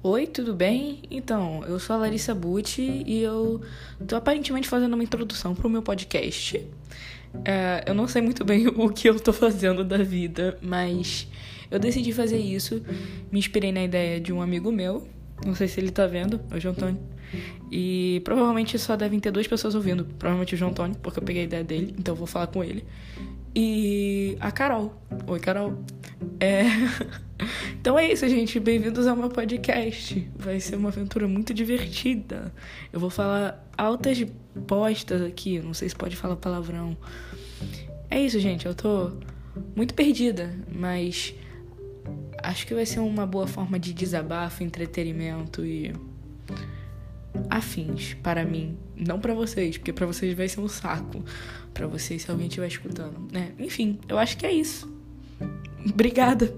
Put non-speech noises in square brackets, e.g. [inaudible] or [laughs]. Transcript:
Oi, tudo bem? Então, eu sou a Larissa Butti e eu tô aparentemente fazendo uma introdução pro meu podcast. É, eu não sei muito bem [laughs] o que eu tô fazendo da vida, mas eu decidi fazer isso. Me inspirei na ideia de um amigo meu. Não sei se ele tá vendo, é o João Antônio. E provavelmente só devem ter duas pessoas ouvindo. Provavelmente o João Antônio, porque eu peguei a ideia dele, então eu vou falar com ele. E a Carol. Oi, Carol. É. [laughs] Então é isso, gente. Bem-vindos ao meu podcast. Vai ser uma aventura muito divertida. Eu vou falar altas postas aqui. Não sei se pode falar palavrão. É isso, gente. Eu tô muito perdida, mas acho que vai ser uma boa forma de desabafo, entretenimento e afins para mim, não para vocês, porque para vocês vai ser um saco, para vocês se alguém estiver escutando, né? Enfim, eu acho que é isso. Obrigada.